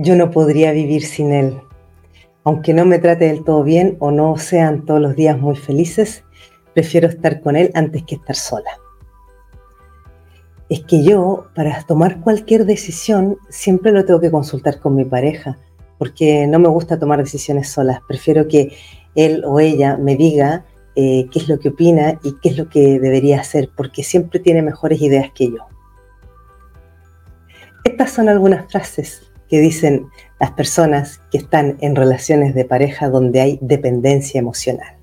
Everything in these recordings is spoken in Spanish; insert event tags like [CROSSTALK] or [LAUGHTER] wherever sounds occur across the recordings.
yo no podría vivir sin él. Aunque no me trate del todo bien o no sean todos los días muy felices, prefiero estar con él antes que estar sola. Es que yo, para tomar cualquier decisión, siempre lo tengo que consultar con mi pareja, porque no me gusta tomar decisiones solas. Prefiero que él o ella me diga eh, qué es lo que opina y qué es lo que debería hacer, porque siempre tiene mejores ideas que yo. Estas son algunas frases que dicen las personas que están en relaciones de pareja donde hay dependencia emocional.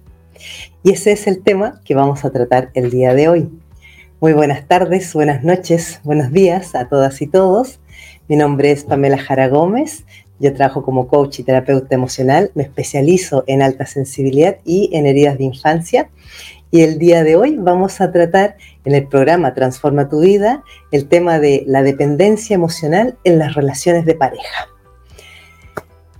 Y ese es el tema que vamos a tratar el día de hoy. Muy buenas tardes, buenas noches, buenos días a todas y todos. Mi nombre es Pamela Jara Gómez. Yo trabajo como coach y terapeuta emocional. Me especializo en alta sensibilidad y en heridas de infancia. Y el día de hoy vamos a tratar en el programa Transforma tu vida el tema de la dependencia emocional en las relaciones de pareja.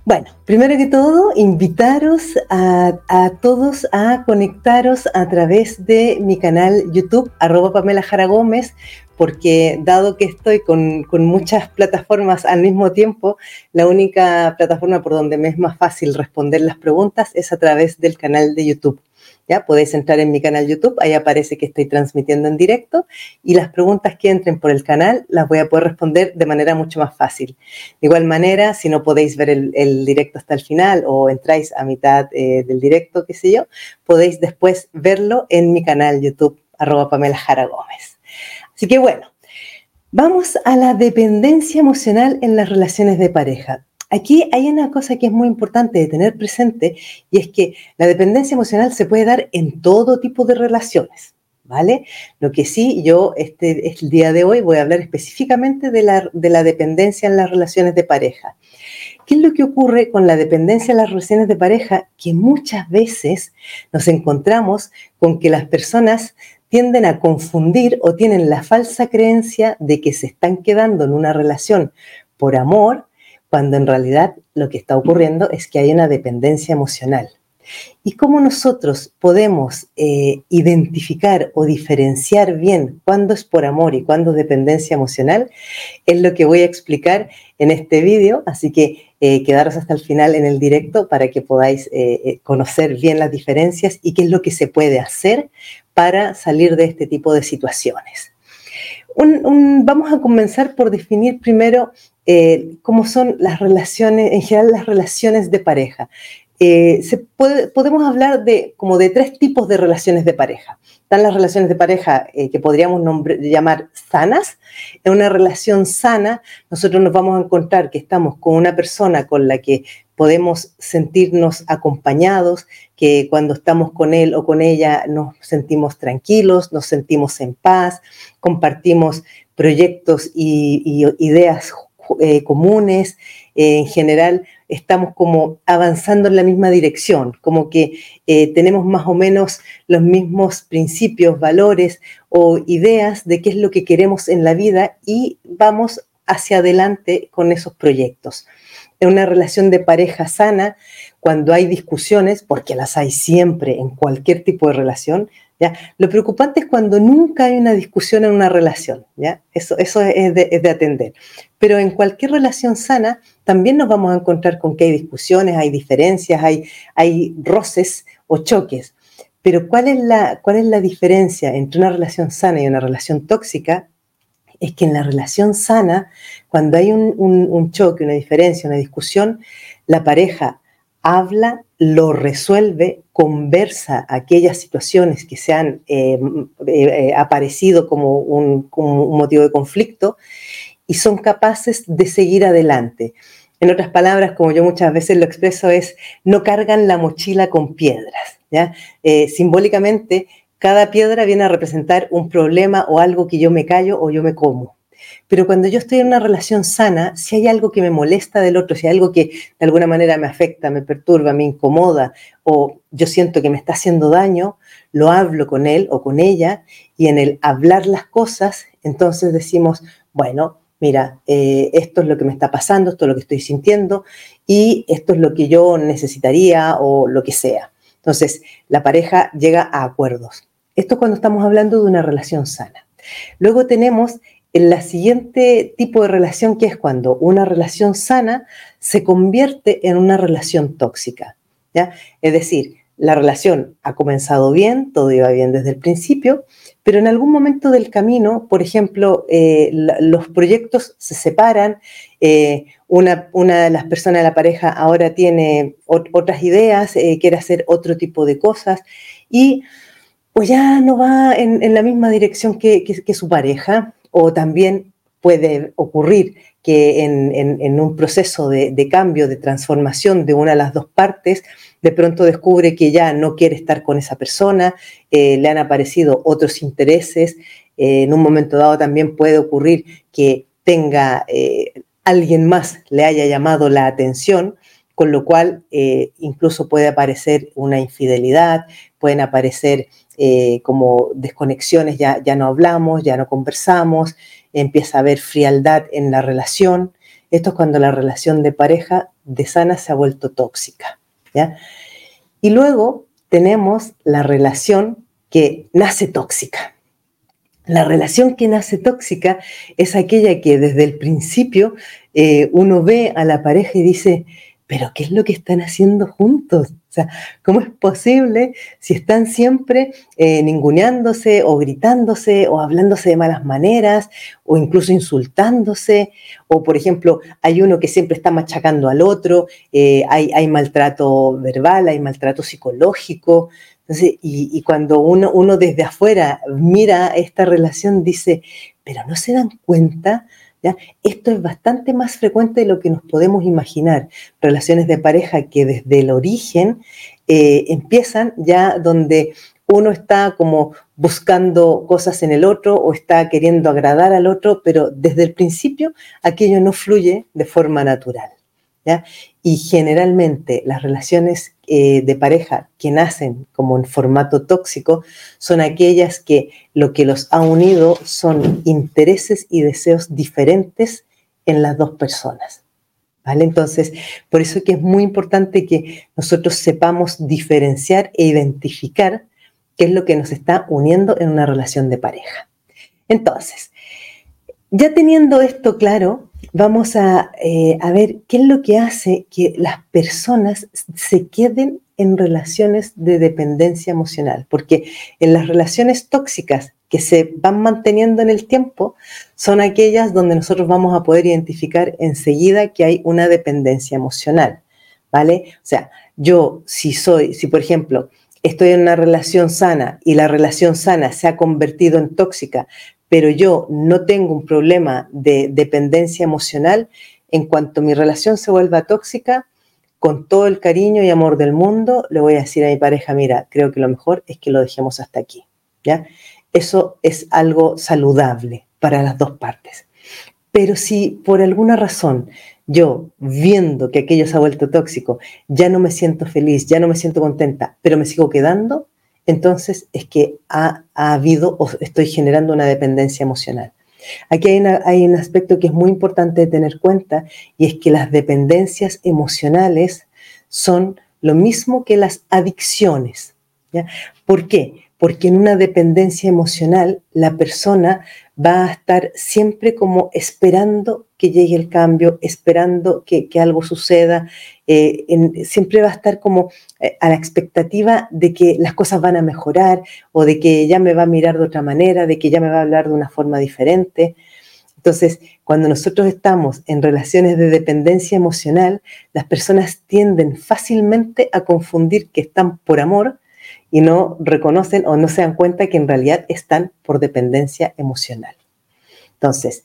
Bueno, primero que todo, invitaros a, todos a conectaros a través de mi canal YouTube, arroba Pamela Jara Gómez, porque dado que estoy con, con, muchas plataformas al mismo tiempo, la única plataforma por donde me es más fácil responder las preguntas es a través del canal de YouTube. ¿Ya? Podéis entrar en mi canal YouTube, ahí aparece que estoy transmitiendo en directo y las preguntas que entren por el canal las voy a poder responder de manera mucho más fácil. De igual manera, si no podéis ver el, directo hasta el final o entráis a mitad eh, del directo, qué sé yo, podéis después verlo en mi canal YouTube, arroba Pamela Jara Gómez. Así que bueno, vamos a la dependencia emocional en las relaciones de pareja. Aquí hay una cosa que es muy importante de tener presente y es que la dependencia emocional se puede dar en todo tipo de relaciones, ¿vale? Lo que sí, yo este, el día de hoy voy a hablar específicamente de la, de la dependencia en las relaciones de pareja. ¿Qué es lo que ocurre con la dependencia en las relaciones de pareja? Que muchas veces nos encontramos con que las personas tienden a confundir o tienen la falsa creencia de que se están quedando en una relación por amor cuando en realidad lo que está ocurriendo es que hay una dependencia emocional. ¿Y cómo nosotros podemos eh, identificar o diferenciar bien cuándo es por amor y cuándo es dependencia emocional? Es lo que voy a explicar en este vídeo, así que eh, quedaros hasta el final en el directo para que podáis eh, conocer bien las diferencias y qué es lo que se puede hacer para salir de este tipo de situaciones. vamos a comenzar por definir primero eh, cómo son las relaciones, en general las relaciones de pareja. Eh, se podemos hablar de como de tres tipos de relaciones de pareja. Están las relaciones de pareja eh, que podríamos llamar sanas. En una relación sana, nosotros nos vamos a encontrar que estamos con una persona con la que podemos sentirnos acompañados, que cuando estamos con él o con ella nos sentimos tranquilos, nos sentimos en paz, compartimos proyectos y, y ideas eh, comunes, eh, en general estamos como avanzando en la misma dirección, como que eh, tenemos más o menos los mismos principios, valores o ideas de qué es lo que queremos en la vida y vamos hacia adelante con esos proyectos. En una relación de pareja sana, cuando hay discusiones, porque las hay siempre en cualquier tipo de relación, lo preocupante es cuando nunca hay una discusión en una relación. Eso, es, de, atender. Pero en cualquier relación sana también nos vamos a encontrar con que hay discusiones, hay diferencias, hay, roces o choques. Pero ¿cuál es, la, ¿cuál es la diferencia entre una relación sana y una relación tóxica? Es que en la relación sana, cuando hay un choque, una diferencia, una discusión, la pareja habla, lo resuelve, conversa aquellas situaciones que se han eh, eh, aparecido como un, motivo de conflicto y son capaces de seguir adelante. En otras palabras, como yo muchas veces lo expreso, es no cargan la mochila con piedras. Eh, simbólicamente, cada piedra viene a representar un problema o algo que yo me callo o yo me como. Pero cuando yo estoy en una relación sana, si hay algo que me molesta del otro, si hay algo que de alguna manera me afecta, me perturba, me incomoda o yo siento que me está haciendo daño, lo hablo con él o con ella y en el hablar las cosas, entonces decimos, bueno, mira, eh, esto es lo que me está pasando, esto es lo que estoy sintiendo y esto es lo que yo necesitaría o lo que sea. Entonces, la pareja llega a acuerdos. Esto cuando estamos hablando de una relación sana. Luego tenemos en la siguiente tipo de relación que es cuando una relación sana se convierte en una relación tóxica. ¿ya? Es decir, la relación ha comenzado bien, todo iba bien desde el principio, pero en algún momento del camino, por ejemplo, eh, los proyectos se separan, eh, una, de las personas de la pareja ahora tiene otras ideas, eh, quiere hacer otro tipo de cosas y pues ya no va en, la misma dirección que, su pareja o también puede ocurrir que en, un proceso de, cambio, de transformación de una de las dos partes, de pronto descubre que ya no quiere estar con esa persona, eh, le han aparecido otros intereses, eh, en un momento dado también puede ocurrir que tenga eh, alguien más le haya llamado la atención, con lo cual incluso puede aparecer una infidelidad, pueden aparecer como desconexiones, ya, ya no hablamos, ya no conversamos, empieza a haber frialdad en la relación. Esto es cuando la relación de pareja de sana se ha vuelto tóxica. Y luego tenemos la relación que nace tóxica. La relación que nace tóxica es aquella que desde el principio eh, uno ve a la pareja y dice, pero ¿qué es lo que están haciendo juntos? Sea, ¿cómo es posible si están siempre eh, ninguneándose o gritándose o hablándose de malas maneras o incluso insultándose? O, por ejemplo, hay uno que siempre está machacando al otro, eh, hay, maltrato verbal, hay maltrato psicológico. Y, y cuando uno, uno desde afuera mira esta relación, dice, pero no se dan cuenta esto es bastante más frecuente de lo que nos podemos imaginar. Relaciones de pareja que desde el origen eh, empiezan ya donde uno está como buscando cosas en el otro o está queriendo agradar al otro, pero desde el principio aquello no fluye de forma natural. Y generalmente las relaciones eh, de pareja que nacen como en formato tóxico son aquellas que lo que los ha unido son intereses y deseos diferentes en las dos personas. ¿Vale? Entonces, por eso que es muy importante que nosotros sepamos diferenciar e identificar qué es lo que nos está uniendo en una relación de pareja. Entonces, ya teniendo esto claro, vamos eh, a, ver qué es lo que hace que las personas se queden en relaciones de dependencia emocional, porque en las relaciones tóxicas que se van manteniendo en el tiempo son aquellas donde nosotros vamos a poder identificar enseguida que hay una dependencia emocional, ¿vale? O sea, yo si soy, si por ejemplo estoy en una relación sana y la relación sana se ha convertido en tóxica, pero yo no tengo un problema de dependencia emocional, en cuanto mi relación se vuelva tóxica, con todo el cariño y amor del mundo, le voy a decir a mi pareja, mira, creo que lo mejor es que lo dejemos hasta aquí. ¿ya? Eso es algo saludable para las dos partes. Pero si por alguna razón yo, viendo que aquello se ha vuelto tóxico, ya no me siento feliz, ya no me siento contenta, pero me sigo quedando, entonces es que ha, habido o estoy generando una dependencia emocional. Aquí hay, un aspecto que es muy importante de tener cuenta y es que las dependencias emocionales son lo mismo que las adicciones. ¿Por qué? Porque en una dependencia emocional la persona va a estar siempre como esperando que llegue el cambio, esperando que, algo suceda, eh, siempre va a estar como eh, a la expectativa de que las cosas van a mejorar o de que ya me va a mirar de otra manera, de que ya me va a hablar de una forma diferente. Entonces, cuando nosotros estamos en relaciones de dependencia emocional, las personas tienden fácilmente a confundir que están por amor y no reconocen o no se dan cuenta que en realidad están por dependencia emocional. Entonces,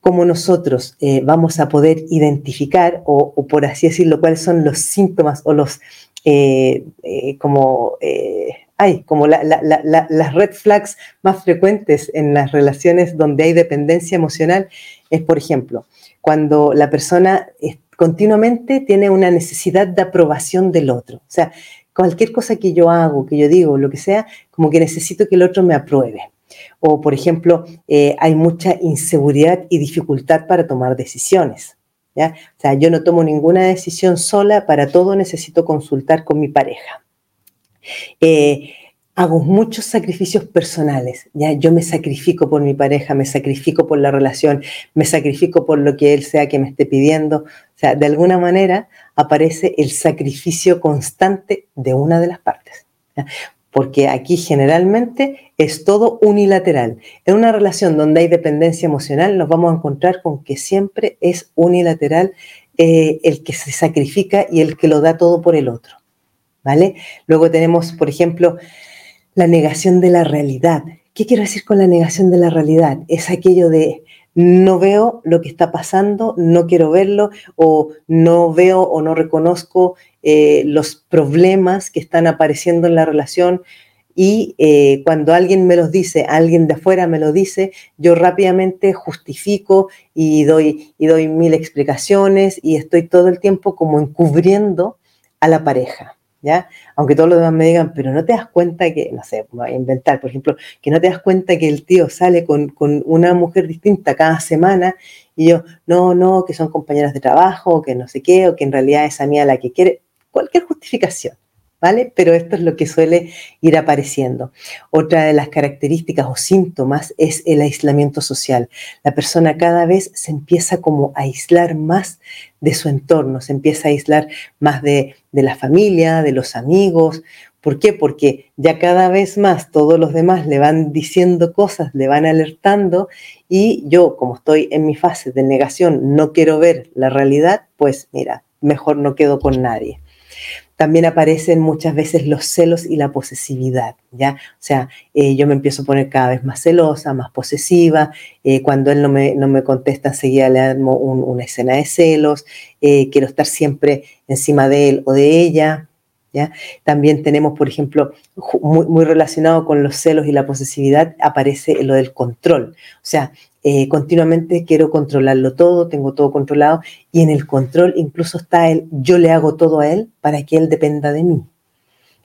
¿cómo nosotros eh, vamos a poder identificar o, por así decirlo, cuáles son los síntomas o los, eh, eh, como, hay, como las red flags más frecuentes en las relaciones donde hay dependencia emocional? Es, por ejemplo, cuando la persona continuamente tiene una necesidad de aprobación del otro. O sea, cualquier cosa que yo hago, que yo digo, lo que sea, como que necesito que el otro me apruebe. O, por ejemplo, eh, hay mucha inseguridad y dificultad para tomar decisiones. ¿ya? O sea, yo no tomo ninguna decisión sola, para todo necesito consultar con mi pareja. Eh, hago muchos sacrificios personales, ¿ya? Yo me sacrifico por mi pareja, me sacrifico por la relación, me sacrifico por lo que él sea que me esté pidiendo. O sea, de alguna manera aparece el sacrificio constante de una de las partes. Porque aquí generalmente es todo unilateral. En una relación donde hay dependencia emocional nos vamos a encontrar con que siempre es unilateral eh, el que se sacrifica y el que lo da todo por el otro. ¿Vale? Luego tenemos, por ejemplo, la negación de la realidad. ¿Qué quiero decir con la negación de la realidad? Es aquello de no veo lo que está pasando, no quiero verlo, o no veo o no reconozco eh, los problemas que están apareciendo en la relación. Y eh, cuando alguien me los dice, alguien de afuera me lo dice, yo rápidamente justifico y doy, y doy mil explicaciones y estoy todo el tiempo como encubriendo a la pareja. ¿Ya? Aunque todos los demás me digan, pero no te das cuenta que, no sé, voy a inventar, por ejemplo, que no te das cuenta que el tío sale con, una mujer distinta cada semana y yo, no, no, que son compañeras de trabajo, que no sé qué, o que en realidad es a mí a la que quiere, cualquier justificación. Pero esto es lo que suele ir apareciendo. Otra de las características o síntomas es el aislamiento social. La persona cada vez se empieza como a aislar más de su entorno, se empieza a aislar más de, de la familia, de los amigos. ¿Por qué? Porque ya cada vez más todos los demás le van diciendo cosas, le van alertando y yo, como estoy en mi fase de negación, no quiero ver la realidad, pues mira, mejor no quedo con nadie también aparecen muchas veces los celos y la posesividad, ¿ya? O sea, eh, yo me empiezo a poner cada vez más celosa, más posesiva, eh, cuando él no me, no me contesta enseguida le damos una escena de celos, eh, quiero estar siempre encima de él o de ella, También tenemos, por ejemplo, muy, muy relacionado con los celos y la posesividad, aparece lo del control, o sea, eh, continuamente quiero controlarlo todo, tengo todo controlado y en el control incluso está el yo le hago todo a él para que él dependa de mí.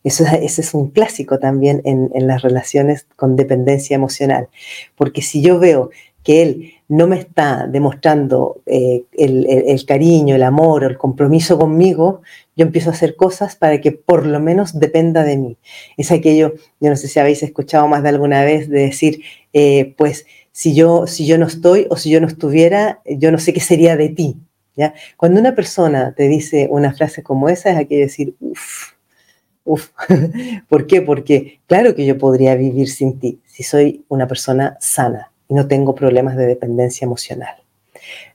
Eso, [LAUGHS] ese es un clásico también en, las relaciones con dependencia emocional, porque si yo veo que él no me está demostrando eh, el, cariño, el amor el compromiso conmigo, yo empiezo a hacer cosas para que por lo menos dependa de mí. Es aquello, yo no sé si habéis escuchado más de alguna vez de decir, eh, pues si yo, si yo no estoy o si yo no estuviera, yo no sé qué sería de ti. ¿ya? Cuando una persona te dice una frase como esa, es aquí decir, uff, uff. [LAUGHS] ¿Por qué? Porque claro que yo podría vivir sin ti si soy una persona sana y no tengo problemas de dependencia emocional.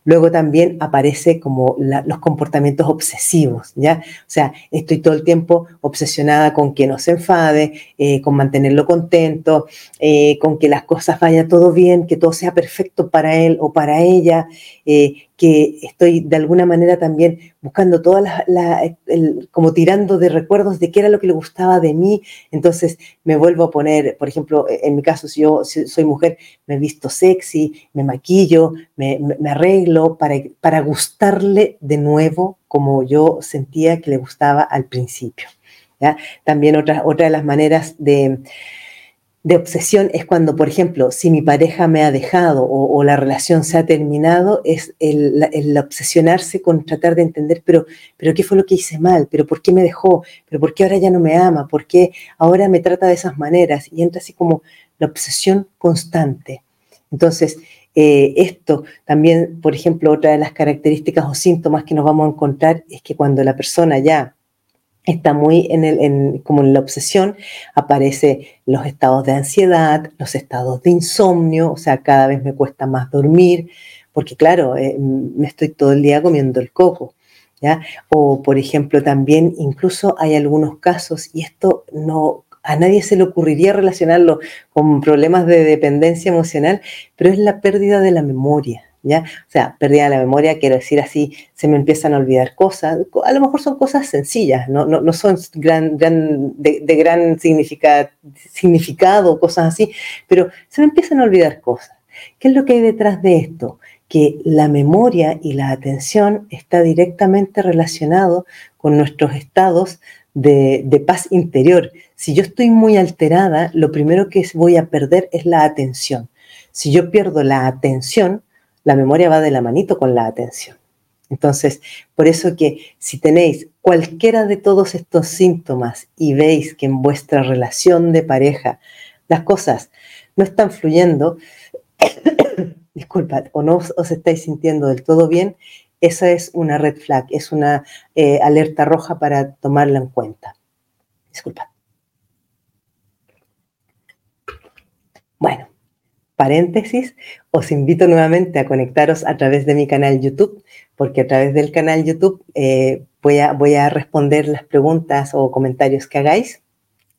Luego también aparece como los comportamientos obsesivos, ¿ya? O sea, estoy todo el tiempo obsesionada con que no se enfade, eh, con mantenerlo contento, eh, con que las cosas vayan todo bien, que todo sea perfecto para él o para ella, eh, que estoy de alguna manera también buscando todas las, como tirando de recuerdos de qué era lo que le gustaba de mí, entonces me vuelvo a poner, por ejemplo, e, en mi caso, si yo soy mujer, me visto sexy, me maquillo, me, arreglo para, gustarle de nuevo como yo sentía que le gustaba al principio. También otra, otra de las maneras de de obsesión es cuando, por ejemplo, si mi pareja me ha dejado o, la relación se ha terminado, es el, obsesionarse con tratar de entender, pero, pero qué fue lo que hice mal, pero por qué me dejó, pero por qué ahora ya no me ama, por qué ahora me trata de esas maneras. Y entra así como la obsesión constante. Entonces, eh, esto también, por ejemplo, otra de las características o síntomas que nos vamos a encontrar es que cuando la persona ya está muy en el, como en la obsesión, aparece los estados de ansiedad, los estados de insomnio, o sea, cada vez me cuesta más dormir, porque claro, eh, me estoy todo el día comiendo el coco. ¿ya? O, por ejemplo, también incluso hay algunos casos, y esto no, a nadie se le ocurriría relacionarlo con problemas de dependencia emocional, pero es la pérdida de la memoria. ¿ya? O sea, pérdida de la memoria, quiero decir así, se me empiezan a olvidar cosas, a lo mejor son cosas sencillas, no, no, son gran, de, gran significado, cosas así, pero se me empiezan a olvidar cosas. ¿Qué es lo que hay detrás de esto? Que la memoria y la atención está directamente relacionado con nuestros estados de, paz interior. Si yo estoy muy alterada, lo primero que voy a perder es la atención. Si yo pierdo la atención, la memoria va de la manito con la atención. Entonces, por eso que si tenéis cualquiera de todos estos síntomas y veis que en vuestra relación de pareja las cosas no están fluyendo, [COUGHS] disculpad, o no os, estáis sintiendo del todo bien, esa es una red flag, es una eh, alerta roja para tomarla en cuenta. Disculpad. Bueno, paréntesis, os invito nuevamente a conectaros a través de mi canal YouTube, porque a través del canal YouTube eh, voy, a, voy a responder las preguntas o comentarios que hagáis.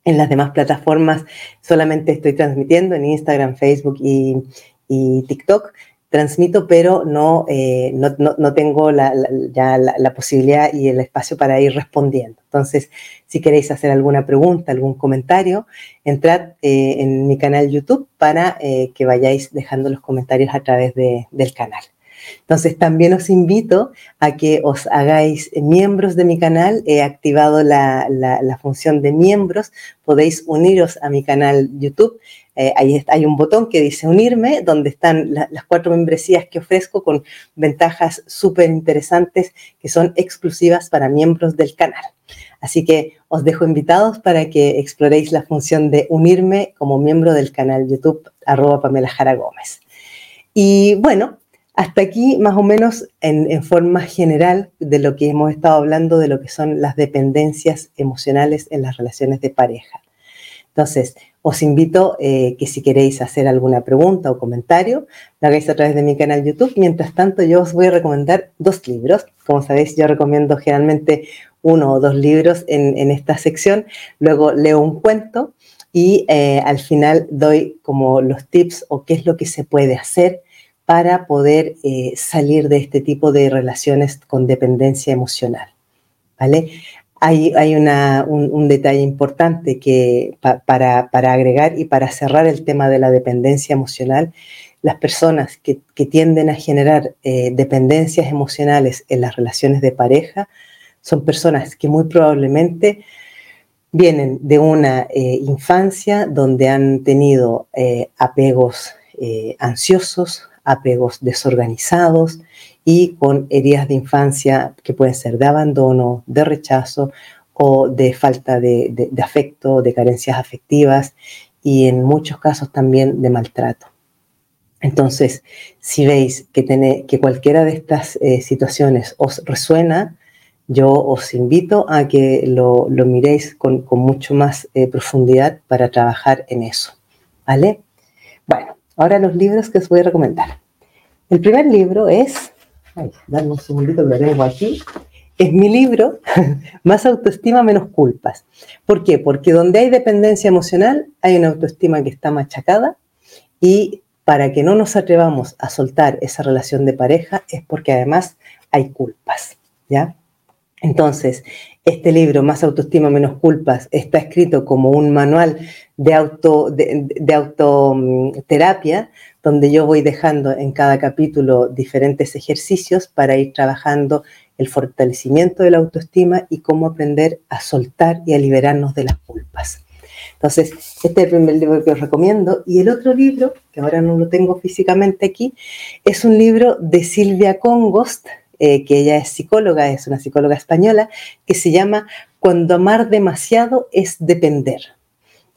En las demás plataformas solamente estoy transmitiendo en Instagram, Facebook y, y TikTok transmito, pero no, eh, no, tengo la, ya la, posibilidad y el espacio para ir respondiendo. Entonces, si queréis hacer alguna pregunta, algún comentario, entrad eh, en mi canal YouTube para eh, que vayáis dejando los comentarios a través del canal. Entonces, también os invito a que os hagáis miembros de mi canal. He activado la, la función de miembros. Podéis uniros a mi canal YouTube eh, ahí hay un botón que dice unirme, donde están las cuatro membresías que ofrezco con ventajas súper interesantes que son exclusivas para miembros del canal. Así que os dejo invitados para que exploréis la función de unirme como miembro del canal YouTube arroba Pamela Jara Gómez. Y bueno, hasta aquí más o menos en, en, forma general de lo que hemos estado hablando de lo que son las dependencias emocionales en las relaciones de pareja. Entonces, os invito eh, que si queréis hacer alguna pregunta o comentario, lo hagáis a través de mi canal YouTube. Mientras tanto, yo os voy a recomendar dos libros. Como sabéis, yo recomiendo generalmente uno o dos libros en, esta sección. Luego leo un cuento y eh, al final doy como los tips o qué es lo que se puede hacer para poder eh, salir de este tipo de relaciones con dependencia emocional. ¿Vale? Hay, un, detalle importante que para, agregar y para cerrar el tema de la dependencia emocional, las personas que, tienden a generar eh, dependencias emocionales en las relaciones de pareja son personas que muy probablemente vienen de una eh, infancia donde han tenido eh, apegos ansiosos, apegos desorganizados y con heridas de infancia que pueden ser de abandono, de rechazo o de falta de, afecto, de carencias afectivas y en muchos casos también de maltrato. Entonces, si veis que, que cualquiera de estas eh, situaciones os resuena, yo os invito a que lo, miréis con, mucho más eh, profundidad para trabajar en eso. ¿Vale? Bueno, ahora los libros que os voy a recomendar. El primer libro es Ay, dame un segundito que lo tengo aquí. Es mi libro, [LAUGHS] Más autoestima, menos culpas. ¿Por qué? Porque donde hay dependencia emocional, hay una autoestima que está machacada y para que no nos atrevamos a soltar esa relación de pareja es porque además hay culpas, ¿ya? Entonces, este libro, Más autoestima, menos culpas, está escrito como un manual de, auto, de, de autoterapia donde yo voy dejando en cada capítulo diferentes ejercicios para ir trabajando el fortalecimiento de la autoestima y cómo aprender a soltar y a liberarnos de las culpas. Entonces, este es el primer libro que os recomiendo. Y el otro libro, que ahora no lo tengo físicamente aquí, es un libro de Silvia Congost, eh, que ella es psicóloga, es una psicóloga española, que se llama Cuando amar demasiado es depender.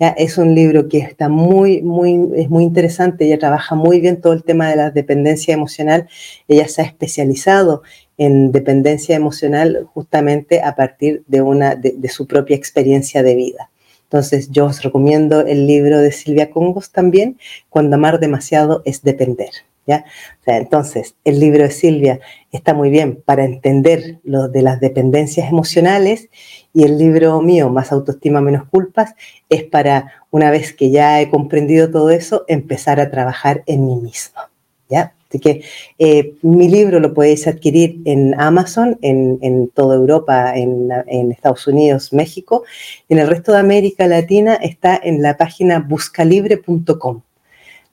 Es un libro que está muy, muy, es muy interesante. Ella trabaja muy bien todo el tema de la dependencia emocional. Ella se ha especializado en dependencia emocional justamente a partir de, una, de, su propia experiencia de vida. Entonces yo os recomiendo el libro de Silvia Congos también, Cuando amar demasiado es depender. ¿Ya? entonces, el libro de Silvia está muy bien para entender lo de las dependencias emocionales y el libro mío, Más autoestima, menos culpas, es para, una vez que ya he comprendido todo eso, empezar a trabajar en mí mismo. ¿ya? Así que eh, mi libro lo podéis adquirir en Amazon, en, toda Europa, en, Estados Unidos, México. En el resto de América Latina está en la página buscalibre.com.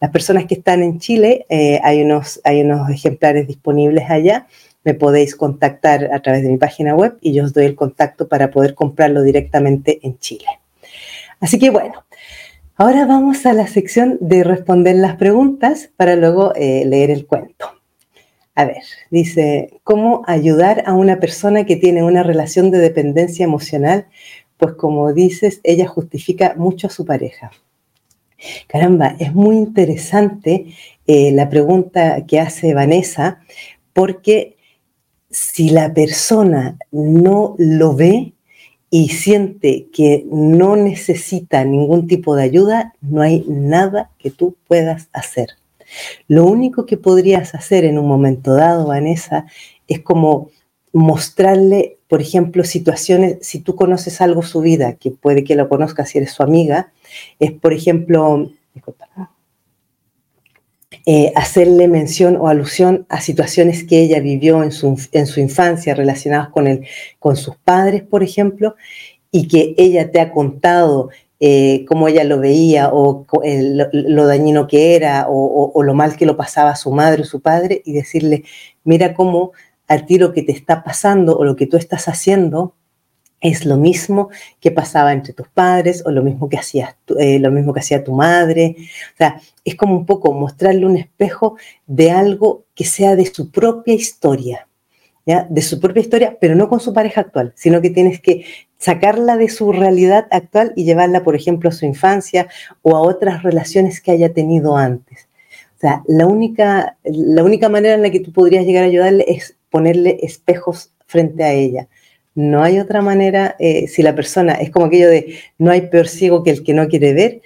Las personas que están en Chile, eh, hay, unos, hay unos ejemplares disponibles allá me podéis contactar a través de mi página web y yo os doy el contacto para poder comprarlo directamente en Chile. Así que bueno, ahora vamos a la sección de responder las preguntas para luego eh, leer el cuento. A ver, dice, ¿cómo ayudar a una persona que tiene una relación de dependencia emocional? Pues como dices, ella justifica mucho a su pareja. Caramba, es muy interesante eh, la pregunta que hace Vanessa, porque si la persona no lo ve y siente que no necesita ningún tipo de ayuda, no hay nada que tú puedas hacer. Lo único que podrías hacer en un momento dado, Vanessa, es como mostrarle, por ejemplo, situaciones, si tú conoces algo su vida, que puede que lo conozcas si eres su amiga, es, por ejemplo, eh, hacerle mención o alusión a situaciones que ella vivió en su, en su infancia relacionadas con, el, con sus padres, por ejemplo, y que ella te ha contado eh, cómo ella lo veía o lo, dañino que era o, o, lo mal que lo pasaba su madre o su padre y decirle, mira cómo a ti lo que te está pasando o lo que tú estás haciendo es lo mismo que pasaba entre tus padres o lo mismo que hacías, eh, lo mismo que hacía tu madre. O sea, es como un poco mostrarle un espejo de algo que sea de su propia historia, ¿ya? De su propia historia, pero no con su pareja actual, sino que tienes que sacarla de su realidad actual y llevarla, por ejemplo, a su infancia o a otras relaciones que haya tenido antes. O sea, la única, la única manera en la que tú podrías llegar a ayudarle es ponerle espejos frente a ella no hay otra manera, eh, si la persona es como aquello de no hay peor ciego que el que no quiere ver,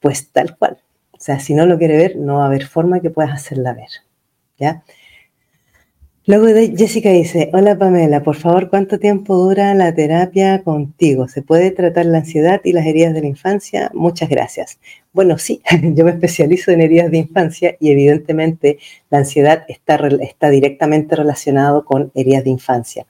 pues tal cual. O sea, si no lo quiere ver, no va a haber forma que puedas hacerla ver. ¿Ya? Luego de Jessica dice, hola Pamela, por favor, ¿cuánto tiempo dura la terapia contigo? ¿Se puede tratar la ansiedad y las heridas de la infancia? Muchas gracias. Bueno, sí, [LAUGHS] yo me especializo en heridas de infancia y evidentemente la ansiedad está, está directamente relacionado con heridas de infancia.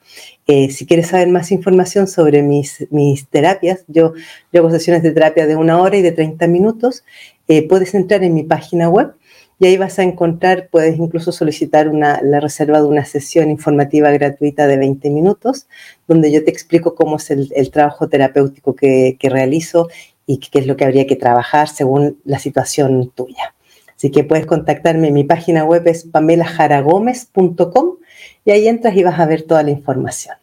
Eh, si quieres saber más información sobre mis, mis terapias, yo, yo hago sesiones de terapia de una hora y de 30 minutos. Eh, puedes entrar en mi página web y ahí vas a encontrar, puedes incluso solicitar una, la reserva de una sesión informativa gratuita de 20 minutos, donde yo te explico cómo es el, trabajo terapéutico que, que, realizo y qué es lo que habría que trabajar según la situación tuya. Así que puedes contactarme, mi página web es pamelajaragomez.com y ahí entras y vas a ver toda la información.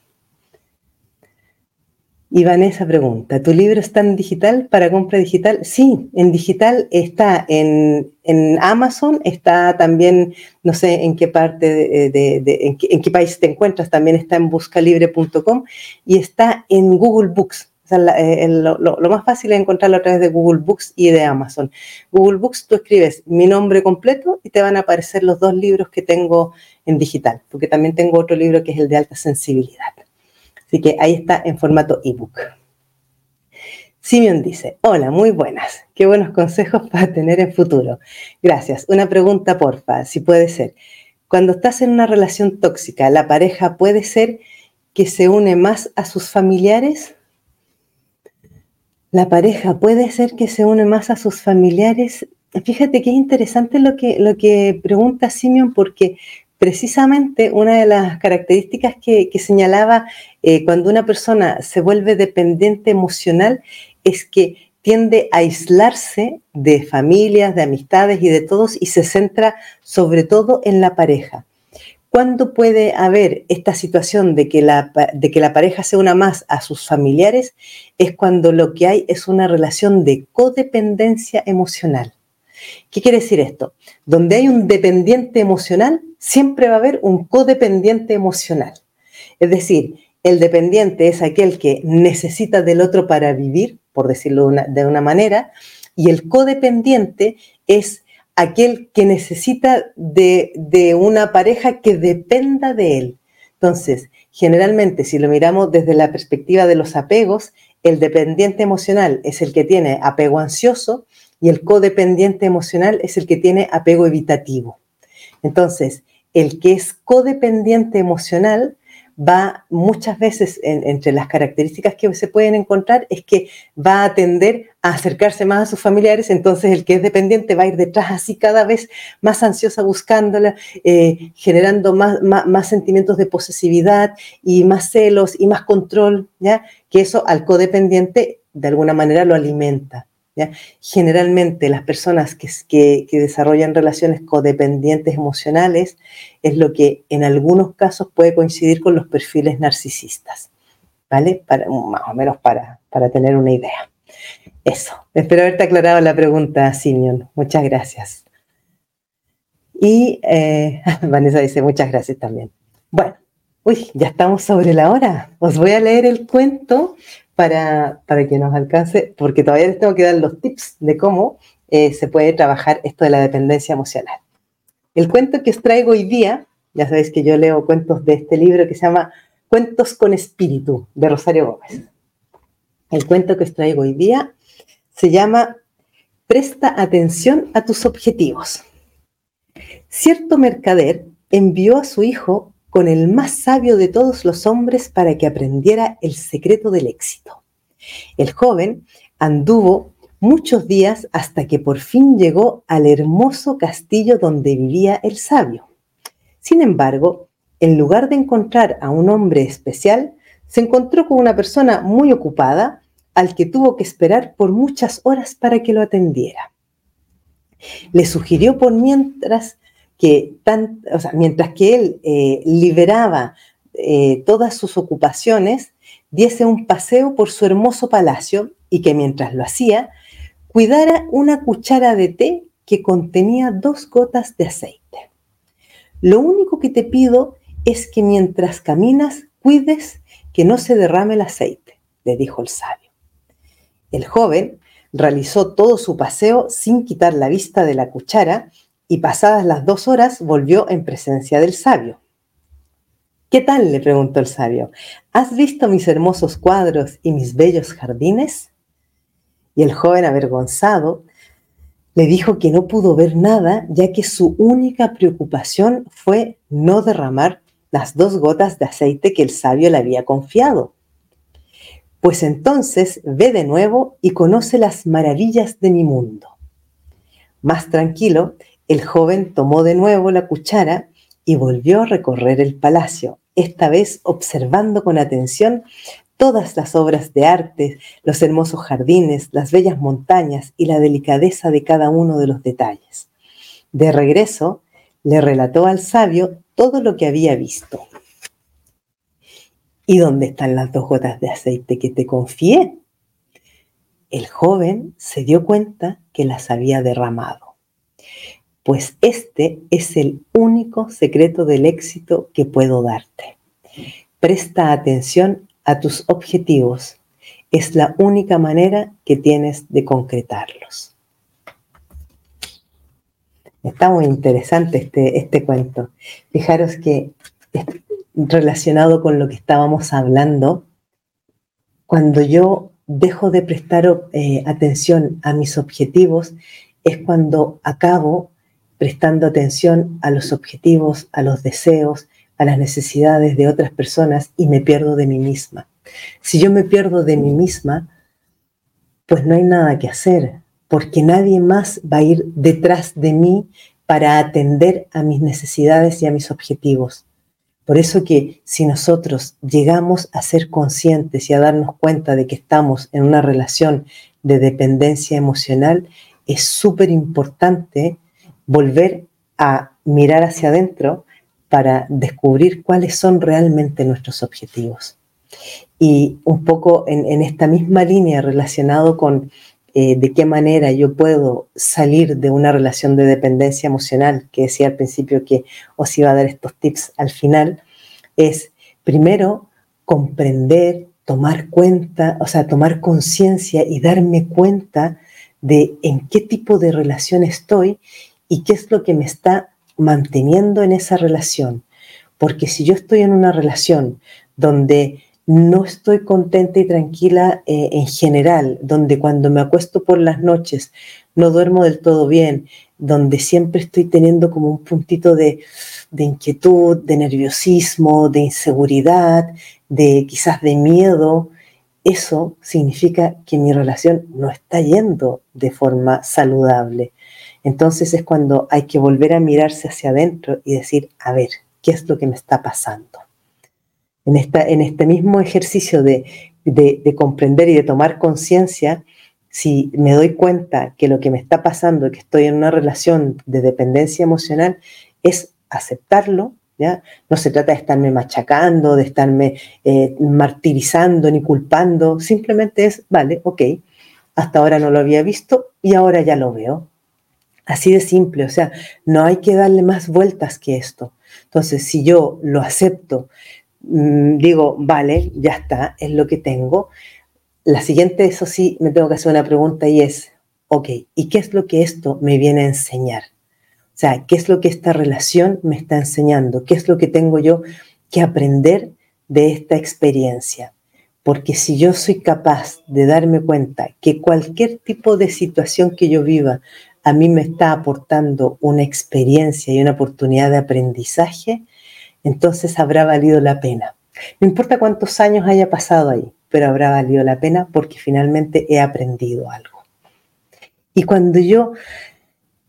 Y Vanessa pregunta, ¿tu libro está en digital para compra digital? Sí, en digital está en, Amazon, está también, no sé en qué parte, de, en, qué, país te encuentras, también está en buscalibre.com y está en Google Books. Eh, lo, más fácil es encontrarlo a través de Google Books y de Amazon. Google Books, tú escribes mi nombre completo y te van a aparecer los dos libros que tengo en digital, porque también tengo otro libro que es el de alta sensibilidad. Así que ahí está en formato ebook. Simeon dice, hola, muy buenas. Qué buenos consejos para tener en futuro. Gracias. Una pregunta, porfa, si puede ser. Cuando estás en una relación tóxica, ¿la pareja puede ser que se une más a sus familiares? La pareja puede ser que se une más a sus familiares. Fíjate que es interesante lo que, lo que pregunta Simeon porque precisamente una de las características que, señalaba eh, cuando una persona se vuelve dependiente emocional es que tiende a aislarse de familias, de amistades y de todos y se centra sobre todo en la pareja. ¿Cuándo puede haber esta situación de que, la, de que la pareja se una más a sus familiares? Es cuando lo que hay es una relación de codependencia emocional. ¿Qué quiere decir esto? Donde hay un dependiente emocional, siempre va a haber un codependiente emocional. Es decir, el dependiente es aquel que necesita del otro para vivir, por decirlo de una, manera, y el codependiente es aquel que necesita de, de, una pareja que dependa de él. Entonces, generalmente, si lo miramos desde la perspectiva de los apegos, el dependiente emocional es el que tiene apego ansioso y el codependiente emocional es el que tiene apego evitativo. Entonces, el que es codependiente emocional va muchas veces, entre las características que se pueden encontrar, es que va a tender a acercarse más a sus familiares, entonces el que es dependiente va a ir detrás así cada vez más ansiosa buscándola, eh, generando más, más, sentimientos de posesividad y más celos y más control, ¿ya? Que eso al codependiente de alguna manera lo alimenta. Generalmente las personas que, desarrollan relaciones codependientes emocionales es lo que en algunos casos puede coincidir con los perfiles narcisistas, ¿vale? Más o menos para, para tener una idea. Eso, espero haberte aclarado la pregunta, Simeon. Muchas gracias. Y eh, [LAUGHS] Vanessa dice muchas gracias también. Uy, ya estamos sobre la hora. Os voy a leer el cuento para, que nos alcance, porque todavía les tengo que dar los tips de cómo eh, se puede trabajar esto de la dependencia emocional. El cuento que os traigo hoy día, ya sabéis que yo leo cuentos de este libro que se llama Cuentos con Espíritu, de Rosario Gómez. El cuento que os traigo hoy día se llama Presta atención a tus objetivos. Cierto mercader envió a su hijo con el más sabio de todos los hombres para que aprendiera el secreto del éxito. El joven anduvo muchos días hasta que por fin llegó al hermoso castillo donde vivía el sabio. Sin embargo, en lugar de encontrar a un hombre especial, se encontró con una persona muy ocupada al que tuvo que esperar por muchas horas para que lo atendiera. Le sugirió por mientras que mientras que él eh, liberaba eh, todas sus ocupaciones, diese un paseo por su hermoso palacio y que mientras lo hacía, cuidara una cuchara de té que contenía dos gotas de aceite. Lo único que te pido es que mientras caminas cuides que no se derrame el aceite, le dijo el sabio. El joven realizó todo su paseo sin quitar la vista de la cuchara y pasadas las dos horas volvió en presencia del sabio. ¿Qué tal? le preguntó el sabio. ¿Has visto mis hermosos cuadros y mis bellos jardines? Y el joven avergonzado le dijo que no pudo ver nada, ya que su única preocupación fue no derramar las dos gotas de aceite que el sabio le había confiado. Pues entonces ve de nuevo y conoce las maravillas de mi mundo. Más tranquilo, el joven tomó de nuevo la cuchara y volvió a recorrer el palacio, esta vez observando con atención todas las obras de arte, los hermosos jardines, las bellas montañas y la delicadeza de cada uno de los detalles. De regreso, le relató al sabio todo lo que había visto. ¿Y dónde están las dos gotas de aceite que te confié? El joven se dio cuenta que las había derramado pues este es el único secreto del éxito que puedo darte. Presta atención a tus objetivos. Es la única manera que tienes de concretarlos. Está muy interesante este, este cuento. Fijaros que relacionado con lo que estábamos hablando, cuando yo dejo de prestar eh, atención a mis objetivos, es cuando acabo prestando atención a los objetivos, a los deseos, a las necesidades de otras personas y me pierdo de mí misma. Si yo me pierdo de mí misma, pues no hay nada que hacer, porque nadie más va a ir detrás de mí para atender a mis necesidades y a mis objetivos. Por eso que si nosotros llegamos a ser conscientes y a darnos cuenta de que estamos en una relación de dependencia emocional, es súper importante volver a mirar hacia adentro para descubrir cuáles son realmente nuestros objetivos. Y un poco en, esta misma línea relacionado con eh, de qué manera yo puedo salir de una relación de dependencia emocional, que decía al principio que os iba a dar estos tips al final, es primero comprender, tomar cuenta, o sea, tomar conciencia y darme cuenta de en qué tipo de relación estoy y qué es lo que me está manteniendo en esa relación. Porque si yo estoy en una relación donde no estoy contenta y tranquila eh, en general, donde cuando me acuesto por las noches no duermo del todo bien, donde siempre estoy teniendo como un puntito de, de inquietud, de nerviosismo, de inseguridad, de quizás de miedo, eso significa que mi relación no está yendo de forma saludable. Entonces es cuando hay que volver a mirarse hacia adentro y decir, a ver, ¿qué es lo que me está pasando? En, este mismo ejercicio de, comprender y de tomar conciencia, si me doy cuenta que lo que me está pasando, que estoy en una relación de dependencia emocional, es aceptarlo, ¿ya? No se trata de estarme machacando, de estarme eh, martirizando ni culpando, simplemente es, vale, ok, hasta ahora no lo había visto y ahora ya lo veo. Así de simple, o sea, no hay que darle más vueltas que esto. Entonces, si yo lo acepto, mm, digo, vale, ya está, es lo que tengo, la siguiente, eso sí, me tengo que hacer una pregunta y es, ok, ¿y qué es lo que esto me viene a enseñar? O sea, ¿qué es lo que esta relación me está enseñando? ¿Qué es lo que tengo yo que aprender de esta experiencia? Porque si yo soy capaz de darme cuenta que cualquier tipo de situación que yo viva a mí me está aportando una experiencia y una oportunidad de aprendizaje, entonces habrá valido la pena. No importa cuántos años haya pasado ahí, pero habrá valido la pena porque finalmente he aprendido algo. Y cuando yo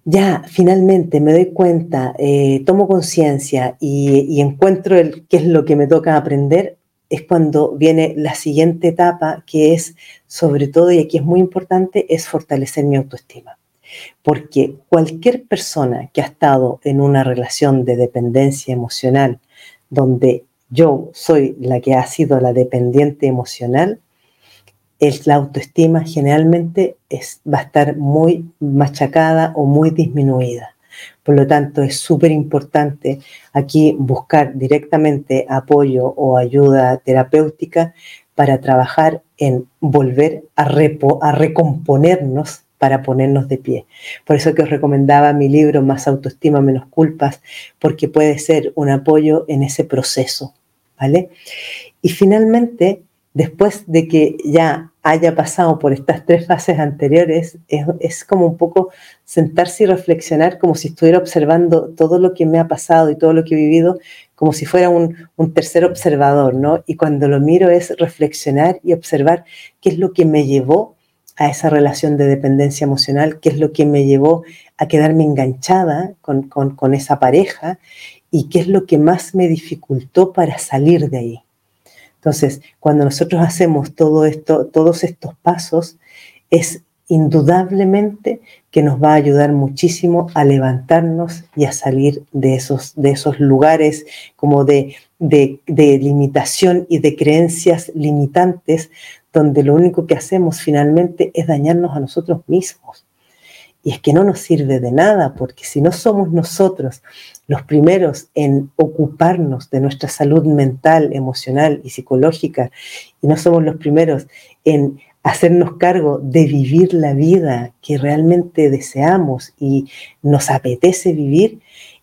ya finalmente me doy cuenta, eh, tomo conciencia y, encuentro el, qué es lo que me toca aprender, es cuando viene la siguiente etapa, que es, sobre todo, y aquí es muy importante, es fortalecer mi autoestima. Porque cualquier persona que ha estado en una relación de dependencia emocional, donde yo soy la que ha sido la dependiente emocional, la autoestima generalmente es, va a estar muy machacada o muy disminuida. Por lo tanto, es súper importante aquí buscar directamente apoyo o ayuda terapéutica para trabajar en volver a recomponernos para ponernos de pie. Por eso que os recomendaba mi libro Más autoestima, menos culpas, porque puede ser un apoyo en ese proceso ¿vale? Y finalmente, después de que ya haya pasado por estas tres fases anteriores, es, como un poco sentarse y reflexionar como si estuviera observando todo lo que me ha pasado y todo lo que he vivido, como si fuera un, un tercer observador, ¿no? Y cuando lo miro es reflexionar y observar qué es lo que me llevó a esa relación de dependencia emocional, qué es lo que me llevó a quedarme enganchada con, con, esa pareja y qué es lo que más me dificultó para salir de ahí. Entonces, cuando nosotros hacemos todo esto, todos estos pasos, es indudablemente que nos va a ayudar muchísimo a levantarnos y a salir de esos, de esos lugares como de, de limitación y de creencias limitantes, donde lo único que hacemos finalmente es dañarnos a nosotros mismos. Y es que no nos sirve de nada, porque si no somos nosotros los primeros en ocuparnos de nuestra salud mental, emocional y psicológica, y no somos los primeros en hacernos cargo de vivir la vida que realmente deseamos y nos apetece vivir,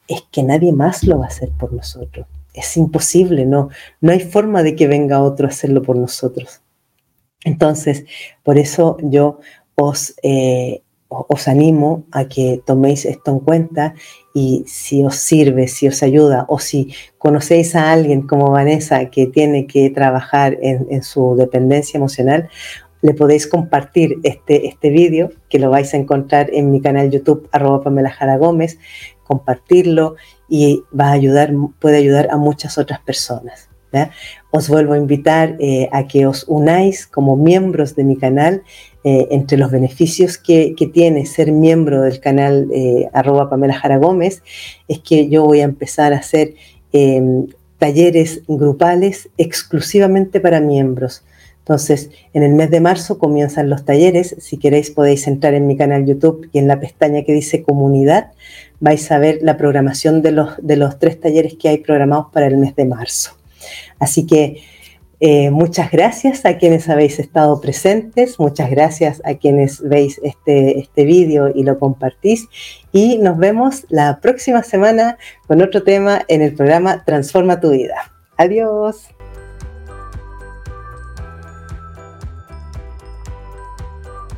es que nadie más lo va a hacer por nosotros. Es imposible, no, no hay forma de que venga otro a hacerlo por nosotros. Entonces, por eso yo os eh, os animo a que toméis esto en cuenta y si os sirve, si os ayuda o si conocéis a alguien como Vanessa que tiene que trabajar en, su dependencia emocional, le podéis compartir este, este vídeo que lo vais a encontrar en mi canal YouTube arroba Pamela Jara Gómez, compartirlo y va a ayudar, puede ayudar a muchas otras personas. Os vuelvo a invitar eh, a que os unáis como miembros de mi canal eh, entre los beneficios que, tiene ser miembro del canal eh, arroba Pamela Jara Gómez, es que yo voy a empezar a hacer em, talleres grupales exclusivamente para miembros. Entonces, en el mes de marzo comienzan los talleres. Si queréis podéis entrar en mi canal YouTube y en la pestaña que dice comunidad vais a ver la programación de los, de los tres talleres que hay programados para el mes de marzo. Así que eh, muchas gracias a quienes habéis estado presentes, muchas gracias a quienes veis este, este vídeo y lo compartís y nos vemos la próxima semana con otro tema en el programa Transforma tu vida. Adiós.